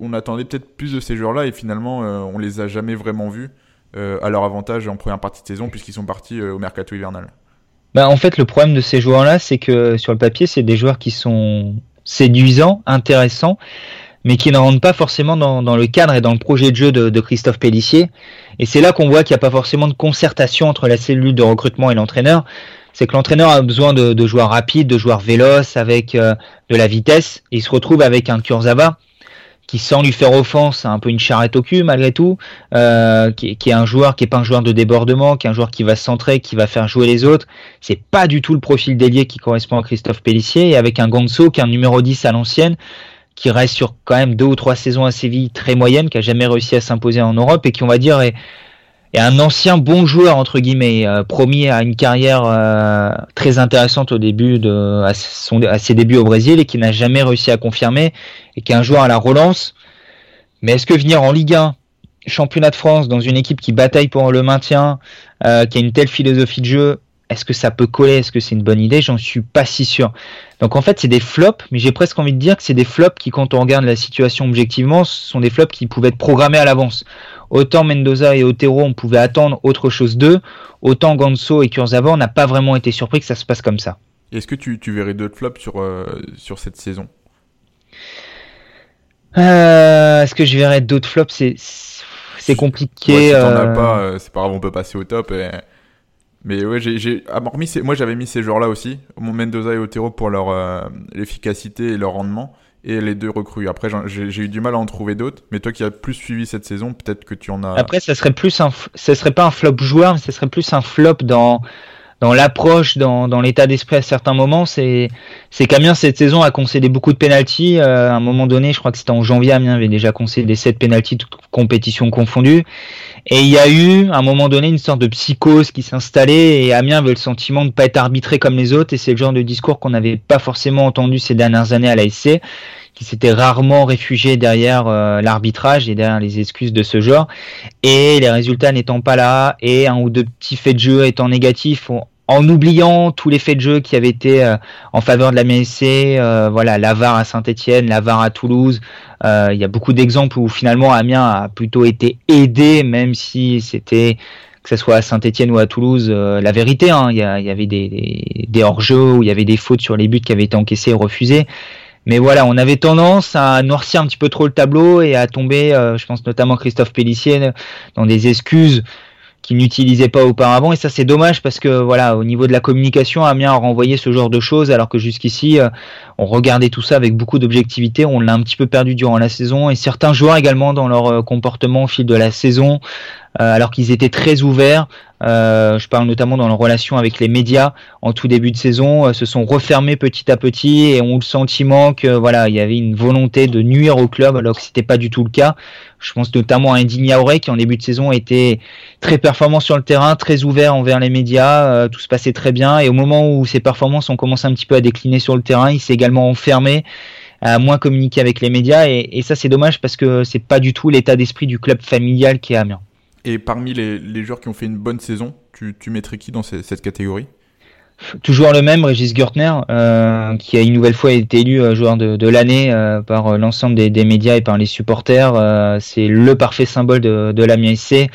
on attendait peut-être plus de ces joueurs-là et finalement euh, on les a jamais vraiment vus euh, à leur avantage en première partie de saison puisqu'ils sont partis euh, au mercato hivernal. Bah, en fait le problème de ces joueurs-là c'est que sur le papier c'est des joueurs qui sont séduisants, intéressants, mais qui ne rentrent pas forcément dans, le cadre et dans le projet de jeu de, de Christophe Pellissier. Et c'est là qu'on voit qu'il n'y a pas forcément de concertation entre la cellule de recrutement et l'entraîneur c'est que l'entraîneur a besoin de, joueurs rapides, de joueurs véloces, avec euh, de la vitesse. Et il se retrouve avec un Kurzawa qui, sans lui faire offense, a un peu une charrette au cul malgré tout, euh, qui, est un joueur qui est pas un joueur de débordement, qui est un joueur qui va centrer, qui va faire jouer les autres. C'est pas du tout le profil d'ailier qui correspond à Christophe Pellissier. Et avec un Gonzo qui est un numéro 10 à l'ancienne, qui reste sur quand même deux ou trois saisons à Séville très moyennes, qui a jamais réussi à s'imposer en Europe et qui, on va dire, est et un ancien bon joueur entre guillemets, euh, promis à une carrière euh, très intéressante au début de à, ses débuts au Brésil et qui n'a jamais réussi à confirmer et qui est un joueur à la relance. Mais est-ce que venir en Ligue 1, championnat de France, dans une équipe qui bataille pour le maintien, euh, qui a une telle philosophie de jeu, est-ce que ça peut coller Est-ce que c'est une bonne idée J'en suis pas si sûr. Donc en fait, c'est des flops, mais j'ai presque envie de dire que c'est des flops qui, quand on regarde la situation objectivement, sont des flops qui pouvaient être programmés à l'avance. Autant Mendoza et Otero, on pouvait attendre autre chose d'eux, autant Ganso et Kurzawa, on n'a pas vraiment été surpris que ça se passe comme ça. Est-ce que tu, verrais d'autres flops sur, euh, sur cette saison? Euh, Est-ce que je verrais d'autres flops? C'est compliqué. si t'en as euh. pas, c'est pas grave, on peut passer au top. Mais ouais, j'ai, ah, moi j'avais mis ces joueurs-là aussi, Mendoza et Otero pour leur efficacité et leur rendement et les deux recrues. Après, j'ai eu du mal à en trouver d'autres, mais toi qui as plus suivi cette saison, peut-être que tu en as. Après, ça serait plus un, ça serait pas un flop joueur, mais ça serait plus un flop dans dans l'approche, dans, dans l'état d'esprit à certains moments. C'est c'est qu'Amiens cette saison a concédé beaucoup de pénalties. Euh, à un moment donné, je crois que c'était en janvier, Amiens avait déjà concédé 7 pénalties, toutes compétitions confondues. Et il y a eu, à un moment donné, une sorte de psychose qui s'installait et Amiens avait le sentiment de ne pas être arbitré comme les autres. Et c'est le genre de discours qu'on n'avait pas forcément entendu ces dernières années à l'ASC qui s'était rarement réfugié derrière euh, l'arbitrage et derrière les excuses de ce genre. Et les résultats n'étant pas là, et un ou deux petits faits de jeu étant négatifs, en oubliant tous les faits de jeu qui avaient été euh, en faveur de la MSC, euh, voilà, l'Avar à Saint-Etienne, l'Avar à Toulouse. Il y a beaucoup d'exemples où finalement Amiens a plutôt été aidé, même si c'était que ce soit à Saint-Etienne ou à Toulouse, la vérité. Hein, il y, avait des, hors-jeux, où il y avait des fautes sur les buts qui avaient été encaissés et refusés. Mais voilà, on avait tendance à noircir un petit peu trop le tableau et à tomber, euh, je pense notamment Christophe Pellissier, dans des excuses qu'il n'utilisait pas auparavant. Et ça, c'est dommage parce que voilà, au niveau de la communication, Amiens a renvoyé ce genre de choses, alors que jusqu'ici, euh, on regardait tout ça avec beaucoup d'objectivité. On l'a un petit peu perdu durant la saison et certains joueurs également dans leur euh, comportement au fil de la saison alors qu'ils étaient très ouverts. Euh, je parle notamment dans leur relation avec les médias en tout début de saison, euh, se sont refermés petit à petit et ont le sentiment que voilà, il y avait une volonté de nuire au club alors que c'était pas du tout le cas. Je pense notamment à Indy Auré qui en début de saison était très performant sur le terrain, très ouvert envers les médias, tout se passait très bien et au moment où ses performances ont commencé un petit peu à décliner sur le terrain, il s'est également enfermé à moins communiquer avec les médias et, et ça c'est dommage parce que c'est pas du tout l'état d'esprit du club familial qui est Amiens. Et parmi les, les, joueurs qui ont fait une bonne saison, tu, tu mettrais qui dans cette catégorie? Toujours le même, Régis Gertner, euh, qui a une nouvelle fois été élu euh, joueur de, de l'année euh, par euh, l'ensemble des, des, médias et par les supporters. Euh, c'est le parfait symbole de, de la SC.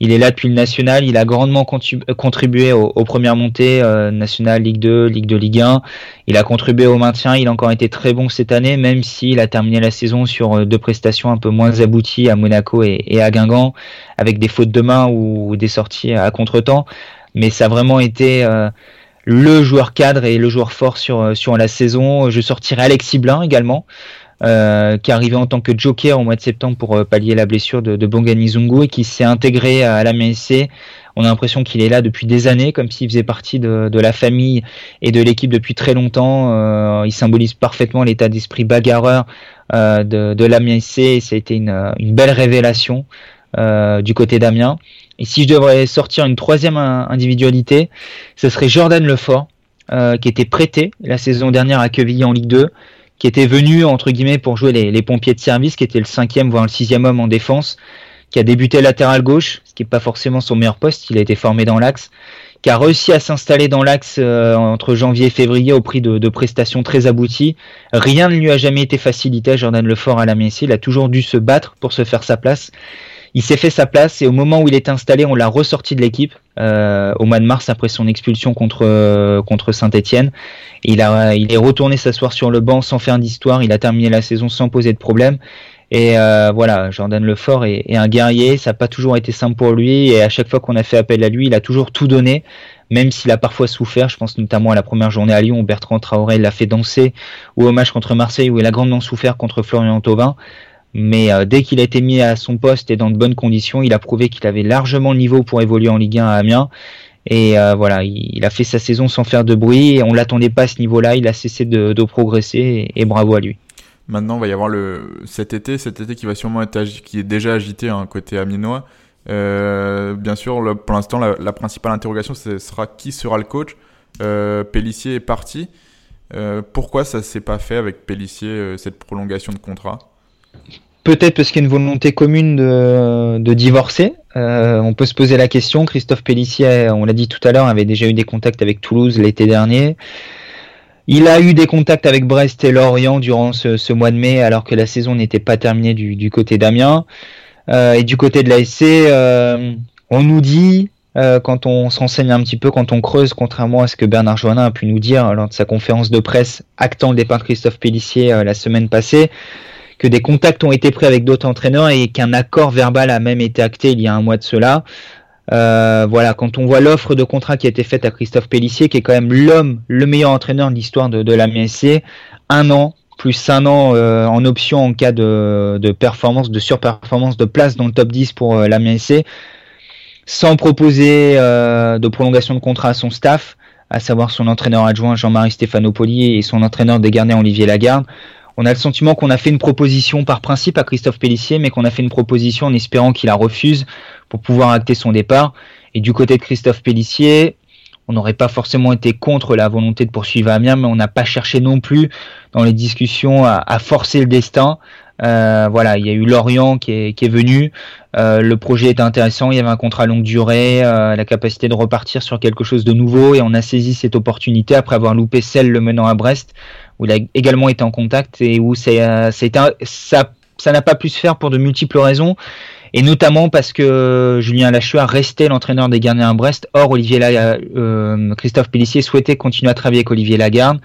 Il est là depuis le national. Il a grandement contribué aux, aux premières montées nationales, Ligue 2, Ligue 2, Ligue 1. Il a contribué au maintien. Il a encore été très bon cette année, même s'il a terminé la saison sur deux prestations un peu moins abouties à Monaco et, et à Guingamp, avec des fautes de main ou des sorties à contre-temps. Mais ça a vraiment été le joueur cadre et le joueur fort sur, euh, sur la saison. Je sortirai Alexis Blin également. Euh, qui est arrivé en tant que joker au mois de septembre pour euh, pallier la blessure de, Bongani Zungu et qui s'est intégré à la MSC. On a l'impression qu'il est là depuis des années, comme s'il faisait partie de, la famille et de l'équipe depuis très longtemps. Il symbolise parfaitement l'état d'esprit bagarreur de, de la MSC et ça a été une, une belle révélation du côté d'Amiens. Et si je devrais sortir une troisième individualité, ce serait Jordan Lefort, euh, qui était prêté la saison dernière à Quevilly en Ligue 2, qui était venu entre guillemets pour jouer les, pompiers de service, qui était le cinquième voire le sixième homme en défense, qui a débuté latéral gauche, ce qui n'est pas forcément son meilleur poste, il a été formé dans l'axe, qui a réussi à s'installer dans l'axe euh, entre janvier et février au prix de, prestations très abouties. Rien ne lui a jamais été facilité Jordan Lefort à la Messi, il a toujours dû se battre pour se faire sa place il s'est fait sa place et au moment où il est installé, on l'a ressorti de l'équipe euh, au mois de mars après son expulsion contre euh, contre Saint-Étienne. Il a il est retourné s'asseoir sur le banc sans faire d'histoire. Il a terminé la saison sans poser de problème. Et voilà, Jordan Lefort est, est un guerrier, ça n'a pas toujours été simple pour lui, et à chaque fois qu'on a fait appel à lui, il a toujours tout donné même s'il a parfois souffert. Je pense notamment à la première journée à Lyon où Bertrand Traoré l'a fait danser, ou au match contre Marseille où il a grandement souffert contre Florian Thauvin. Mais euh, dès qu'il a été mis à son poste et dans de bonnes conditions, il a prouvé qu'il avait largement le niveau pour évoluer en Ligue 1 à Amiens. Et euh, voilà, il, a fait sa saison sans faire de bruit. Et on l'attendait pas à ce niveau-là. Il a cessé de, progresser et, bravo à lui. Maintenant, il va y avoir cet été, cet été qui va sûrement être qui est déjà agité hein, côté amiénois. Euh, bien sûr, pour l'instant, la, principale interrogation ce sera qui sera le coach. Pellissier est parti. Pourquoi ça s'est pas fait avec Pellissier cette prolongation de contrat? Peut-être parce qu'il y a une volonté commune de, divorcer. on peut se poser la question. Christophe Pellissier, on l'a dit tout à l'heure, avait déjà eu des contacts avec Toulouse l'été dernier. Il a eu des contacts avec Brest et Lorient durant ce, mois de mai, alors que la saison n'était pas terminée du, côté d'Amiens. Euh, et du côté de l'ASC, euh, on nous dit euh, quand on s'enseigne un petit peu, quand on creuse, contrairement à ce que Bernard Joannin a pu nous dire lors de sa conférence de presse actant le départ de Christophe Pellissier la semaine passée, que des contacts ont été pris avec d'autres entraîneurs et qu'un accord verbal a même été acté il y a un mois de cela. voilà, quand on voit l'offre de contrat qui a été faite à Christophe Pellissier, qui est quand même l'homme, le meilleur entraîneur de l'histoire de, de la MSC, un an, plus un an euh, en option en cas de, de, performance, de surperformance, de place dans le top 10 pour euh, la MSC, sans proposer euh, de prolongation de contrat à son staff, à savoir son entraîneur adjoint Jean-Marie Stéphanopoli et son entraîneur des gardiens Olivier Lagarde. On a le sentiment qu'on a fait une proposition par principe à Christophe Pellissier, mais qu'on a fait une proposition en espérant qu'il la refuse pour pouvoir acter son départ. Et du côté de Christophe Pellissier, on n'aurait pas forcément été contre la volonté de poursuivre Amiens, mais on n'a pas cherché non plus dans les discussions à, forcer le destin. Euh, voilà, il y a eu Lorient qui est, venu. Euh, le projet était intéressant, il y avait un contrat longue durée, euh, la capacité de repartir sur quelque chose de nouveau, et on a saisi cette opportunité après avoir loupé celle le menant à Brest, où il a également été en contact et où ça, ça n'a pas pu se faire pour de multiples raisons et notamment parce que Julien Lachua restait l'entraîneur des gardiens à Brest. Or, Olivier euh, Christophe Pellissier souhaitait continuer à travailler avec Olivier Lagarde.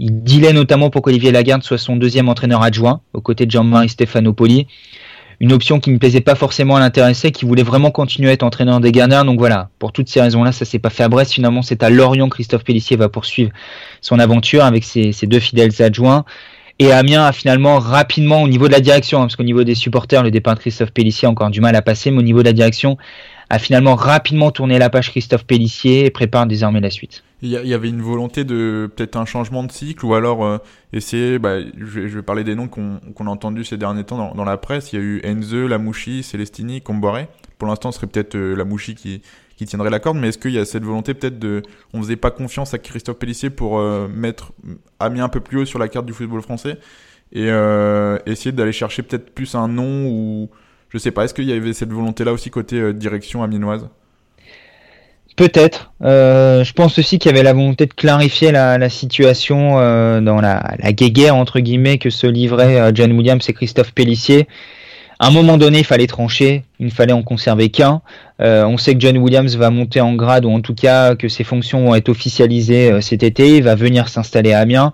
Il dilait notamment pour qu'Olivier Lagarde soit son deuxième entraîneur adjoint, aux côtés de Jean-Marie Stéphanopoli. Une option qui ne plaisait pas forcément à l'intéressé, qui voulait vraiment continuer à être entraîneur des gardiens. Donc voilà, pour toutes ces raisons-là, ça s'est pas fait à Brest. Finalement, c'est à Lorient Christophe Pellissier va poursuivre son aventure avec ses deux fidèles adjoints. Et Amiens a finalement rapidement, au niveau de la direction, hein, parce qu'au niveau des supporters, le départ de Christophe Pellissier a encore du mal à passer, mais au niveau de la direction, a finalement rapidement tourné la page Christophe Pellissier et prépare désormais la suite. Il y, avait une volonté de peut-être un changement de cycle ou alors euh, essayer, bah, je, vais, parler des noms qu'on a entendus ces derniers temps dans, la presse. Il y a eu Enze, Lamouchi, Celestini, Comboiré. Pour l'instant, ce serait peut-être euh, Lamouchi qui, qui tiendrait la corde, mais est-ce qu'il y a cette volonté peut-être de... On faisait pas confiance à Christophe Pellissier pour euh, mettre Amiens un peu plus haut sur la carte du football français et euh, essayer d'aller chercher peut-être plus un nom ou... Je sais pas, est-ce qu'il y avait cette volonté-là aussi côté euh, direction amiénoise Peut-être. je pense aussi qu'il y avait la volonté de clarifier la, situation dans la, la guéguerre entre guillemets que se livraient John Williams et Christophe Pellissier à un moment donné, il fallait trancher, il ne fallait en conserver qu'un. Euh, on sait que John Williams va monter en grade, ou en tout cas que ses fonctions vont être officialisées euh, cet été. Il va venir s'installer à Amiens.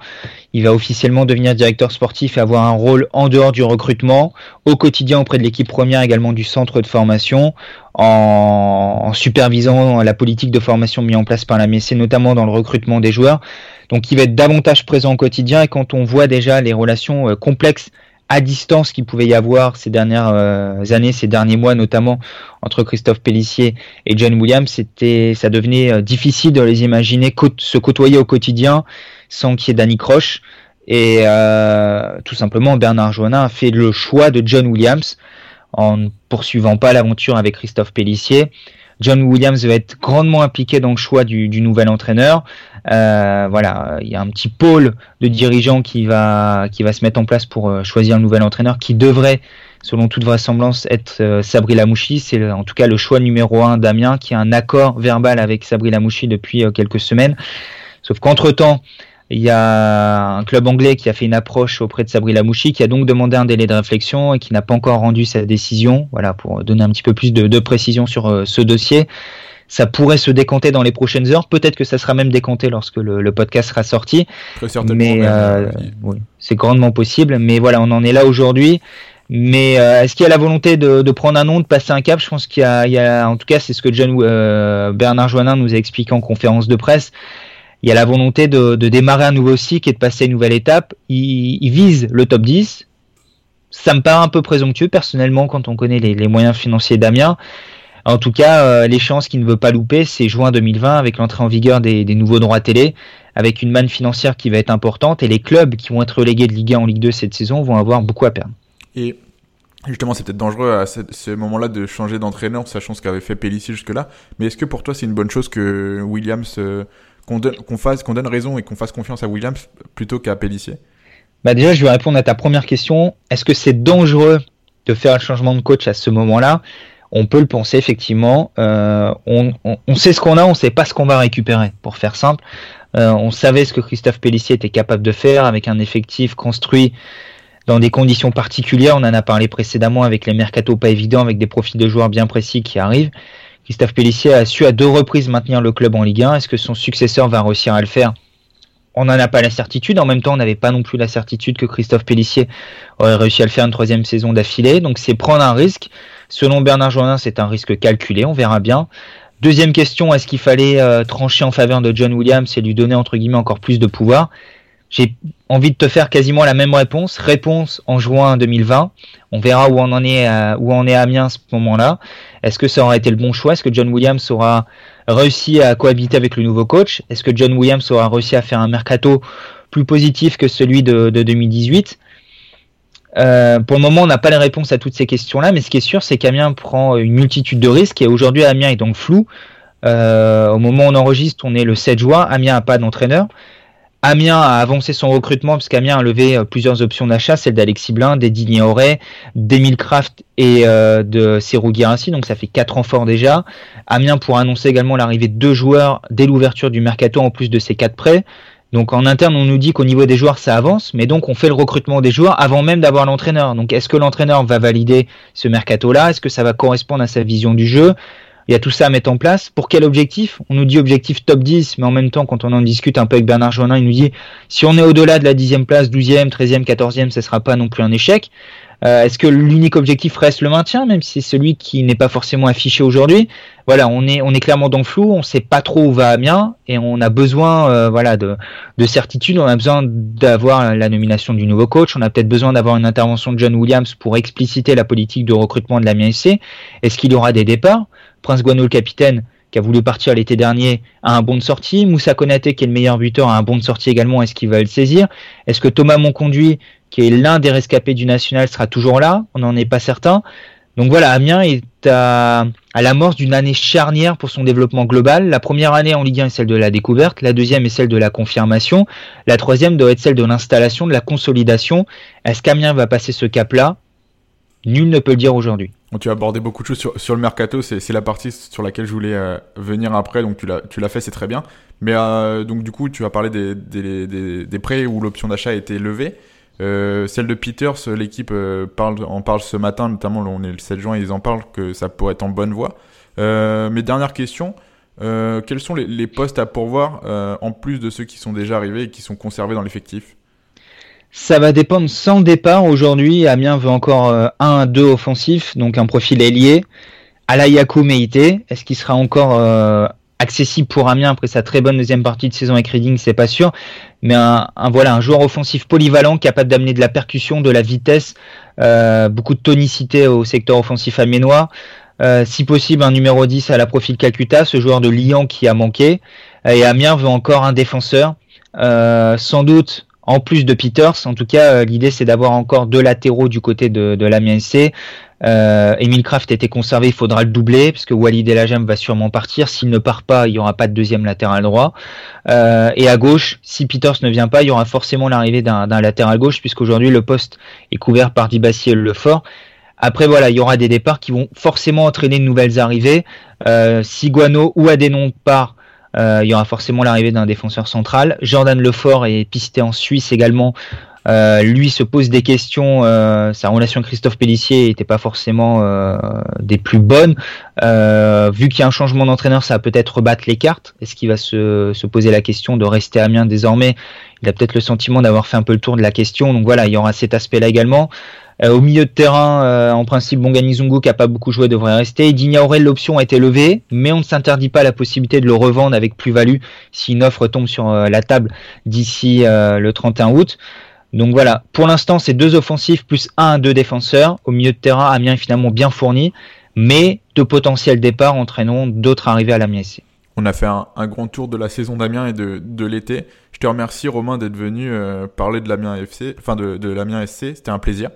Il va officiellement devenir directeur sportif et avoir un rôle en dehors du recrutement, au quotidien auprès de l'équipe première, également du centre de formation, en, supervisant la politique de formation mise en place par la MEC, notamment dans le recrutement des joueurs. Donc il va être davantage présent au quotidien et quand on voit déjà les relations euh, complexes à distance qu'il pouvait y avoir ces dernières euh, années, ces derniers mois notamment entre Christophe Pellissier et John Williams, c'était, ça devenait euh, difficile de les imaginer se côtoyer au quotidien sans qu'il y ait Danny Croche. Et euh, tout simplement, Bernard Joannin a fait le choix de John Williams en ne poursuivant pas l'aventure avec Christophe Pellissier. John Williams va être grandement impliqué dans le choix du, nouvel entraîneur. Euh, voilà, il y a un petit pôle de dirigeants qui va qui va se mettre en place pour euh, choisir le nouvel entraîneur, qui devrait, selon toute vraisemblance, être euh, Sabri Lamouchi. C'est en tout cas le choix numéro un d'Amiens, qui a un accord verbal avec Sabri Lamouchi depuis quelques semaines. Sauf qu'entre temps, il y a un club anglais qui a fait une approche auprès de Sabri Lamouchi, qui a donc demandé un délai de réflexion et qui n'a pas encore rendu sa décision. Voilà, pour donner un petit peu plus de, précision sur euh, ce dossier. Ça pourrait se décanter dans les prochaines heures. Peut-être que ça sera même décanté lorsque le, podcast sera sorti. Très certainement. Mais euh, c'est grandement possible. Mais voilà, on en est là aujourd'hui. Mais est-ce qu'il y a la volonté de, prendre un nom, de passer un cap? Je pense qu'il y, a, en tout cas, c'est ce que John Bernard Joannin nous a expliqué en conférence de presse. Il y a la volonté de, démarrer un nouveau cycle et de passer une nouvelle étape. Il, vise le top 10 ça me paraît un peu présomptueux personnellement quand on connaît les, moyens financiers d'Amiens. En tout cas, euh, les chances qu'il ne veut pas louper, c'est juin 2020 avec l'entrée en vigueur des, nouveaux droits télé, avec une manne financière qui va être importante et les clubs qui vont être relégués de Ligue 1 en Ligue 2 cette saison vont avoir beaucoup à perdre. Et justement, c'est peut-être dangereux à ce, moment-là de changer d'entraîneur, sachant ce qu'avait fait Pellissier jusque-là. Mais est-ce que pour toi, c'est une bonne chose que Williams euh, qu'on donne, fasse, qu'on donne raison et qu'on fasse confiance à Williams plutôt qu'à Pellissier bah déjà, je vais répondre à ta première question. Est-ce que c'est dangereux de faire un changement de coach à ce moment-là? On peut le penser effectivement. Euh, on, sait ce qu'on a, on sait pas ce qu'on va récupérer. Pour faire simple, euh, on savait ce que Christophe Pellissier était capable de faire avec un effectif construit dans des conditions particulières. On en a parlé précédemment avec les mercatos pas évidents, avec des profils de joueurs bien précis qui arrivent. Christophe Pellissier a su à deux reprises maintenir le club en Ligue 1. Est-ce que son successeur va réussir à le faire? On n'en a pas la certitude. En même temps, on n'avait pas non plus la certitude que Christophe Pellissier aurait réussi à le faire une troisième saison d'affilée. Donc c'est prendre un risque. Selon Bernard Joannin, c'est un risque calculé. On verra bien. Deuxième question, est-ce qu'il fallait euh, trancher en faveur de John Williams et lui donner encore plus de pouvoir? J'ai envie de te faire quasiment la même réponse. Réponse en juin 2020. On verra où on en est, à, où on est à Amiens à ce moment-là. Est-ce que ça aurait été le bon choix? Est-ce que John Williams aura réussi à cohabiter avec le nouveau coach? Est-ce que John Williams aura réussi à faire un mercato plus positif que celui de, 2018 euh, pour le moment, on n'a pas les réponses à toutes ces questions-là, mais ce qui est sûr, c'est qu'Amiens prend une multitude de risques et aujourd'hui, Amiens est donc flou. Euh, au moment où on enregistre, on est le 7 juin. Amiens n'a pas d'entraîneur. Amiens a avancé son recrutement puisqu'Amiens a levé euh, plusieurs options d'achat, celle d'Alexis Blin, d'Eddie Auré, d'Emile Kraft et euh, de Serou Guirassi, donc ça fait quatre renforts déjà. Amiens pourra annoncer également l'arrivée de deux joueurs dès l'ouverture du mercato en plus de ces quatre prêts. Donc en interne, on nous dit qu'au niveau des joueurs, ça avance, mais donc on fait le recrutement des joueurs avant même d'avoir l'entraîneur. Donc est-ce que l'entraîneur va valider ce mercato-là? Est-ce que ça va correspondre à sa vision du jeu? Il y a tout ça à mettre en place. Pour quel objectif? On nous dit objectif top 10, mais en même temps, quand on en discute un peu avec Bernard Jonin, il nous dit si on est au-delà de la 10e place, 12e, 13e, 14e, ce sera pas non plus un échec. Euh, est-ce que l'unique objectif reste le maintien, même si c'est celui qui n'est pas forcément affiché aujourd'hui? Voilà, on est, on est clairement dans le flou, on sait pas trop où va Amiens, et on a besoin euh, voilà, de, de certitude, on a besoin d'avoir la nomination du nouveau coach, on a peut-être besoin d'avoir une intervention de John Williams pour expliciter la politique de recrutement de l'Amiens SC. Est-ce qu'il y aura des départs? Prince Guano, le capitaine, qui a voulu partir l'été dernier, a un bon de sortie. Moussa Konaté, qui est le meilleur buteur, a un bon de sortie également. Est-ce qu'il va le saisir? Est-ce que Thomas Monconduit, qui est l'un des rescapés du national, sera toujours là? On n'en est pas certain. Donc voilà, Amiens est à, à l'amorce d'une année charnière pour son développement global. La première année en Ligue 1 est celle de la découverte, la deuxième est celle de la confirmation, la troisième doit être celle de l'installation, de la consolidation. Est-ce qu'Amiens va passer ce cap-là? Nul ne peut le dire aujourd'hui. Tu as abordé beaucoup de choses sur, le mercato, c'est la partie sur laquelle je voulais euh, venir après, donc tu l'as fait, c'est très bien. Mais euh, donc du coup, tu as parlé des, prêts où l'option d'achat a été levée. Euh, celle de Peters, l'équipe en parle ce matin, notamment on est le 7 juin, ils en parlent que ça pourrait être en bonne voie. mes dernières questions, quels sont les, postes à pourvoir en plus de ceux qui sont déjà arrivés et qui sont conservés dans l'effectif? Ça va dépendre sans départ. Aujourd'hui, Amiens veut encore euh, un 1-2 offensif, donc un profil ailier. Alayakou Meite, est-ce qu'il sera encore euh, accessible pour Amiens après sa très bonne deuxième partie de saison avec Reading, c'est pas sûr. Mais un, voilà, un joueur offensif polyvalent capable d'amener de la percussion, de la vitesse, euh, beaucoup de tonicité au secteur offensif amiénois. si possible, un numéro 10 à la profil Calcutta, ce joueur de Lyon qui a manqué. Et Amiens veut encore un défenseur. sans doute en plus de Peters. En tout cas, euh, l'idée c'est d'avoir encore deux latéraux du côté de, de l'Amiens SC. Euh, Emile Kraft était conservé, il faudra le doubler parce que Walid va sûrement partir. S'il ne part pas, il n'y aura pas de deuxième latéral droit. Euh, et à gauche, si Peters ne vient pas, il y aura forcément l'arrivée d'un latéral gauche puisqu'aujourd'hui le poste est couvert par Dibassi et Lefort. Après voilà, il y aura des départs qui vont forcément entraîner de nouvelles arrivées. Euh, si Guano ou Adenon part, il y aura forcément l'arrivée d'un défenseur central. Jordan Lefort est pisté en Suisse également Euh, lui se pose des questions. sa relation avec Christophe Pellissier n'était pas forcément des plus bonnes. vu qu'il y a un changement d'entraîneur, ça va peut-être rebattre les cartes. Est-ce qu'il va se, se, poser la question de rester à Amiens désormais? Il a peut-être le sentiment d'avoir fait un peu le tour de la question. Donc voilà, il y aura cet aspect-là également. Euh, au milieu de terrain, euh, en principe, Bongani Zungu, qui n'a pas beaucoup joué, devrait rester. Digna Aurel, l'option a été levée, mais on ne s'interdit pas la possibilité de le revendre avec plus-value si une offre tombe sur euh, la table d'ici le 31 août. Donc voilà, pour l'instant, c'est deux offensifs plus un à deux défenseurs. Au milieu de terrain, Amiens est finalement bien fourni, mais de potentiels départs entraîneront d'autres arrivées à l'Amiens. On a fait un, grand tour de la saison d'Amiens et de, l'été. Je te remercie Romain d'être venu parler de l'Amiens FC, enfin de l'Amiens SC. C'était un plaisir.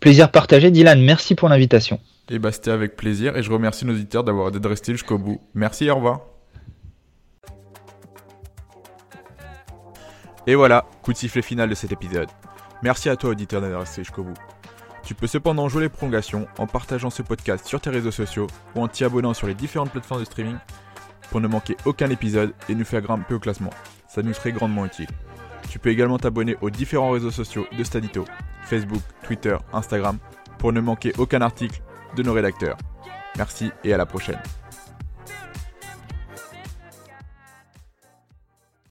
Plaisir partagé. Dylan, merci pour l'invitation. Et eh bah, ben, c'était avec plaisir. Et je remercie nos auditeurs d'avoir d'être jusqu'au bout. Merci au revoir. Et voilà, coup de sifflet final de cet épisode. Merci à toi, auditeur, d'être resté jusqu'au bout. Tu peux cependant jouer les prolongations en partageant ce podcast sur tes réseaux sociaux ou en t'y abonnant sur les différentes plateformes de streaming pour ne manquer aucun épisode et nous faire grimper au classement. Ça nous serait grandement utile. Tu peux également t'abonner aux différents réseaux sociaux de Stadito, Facebook, Twitter, Instagram, pour ne manquer aucun article de nos rédacteurs. Merci et à la prochaine.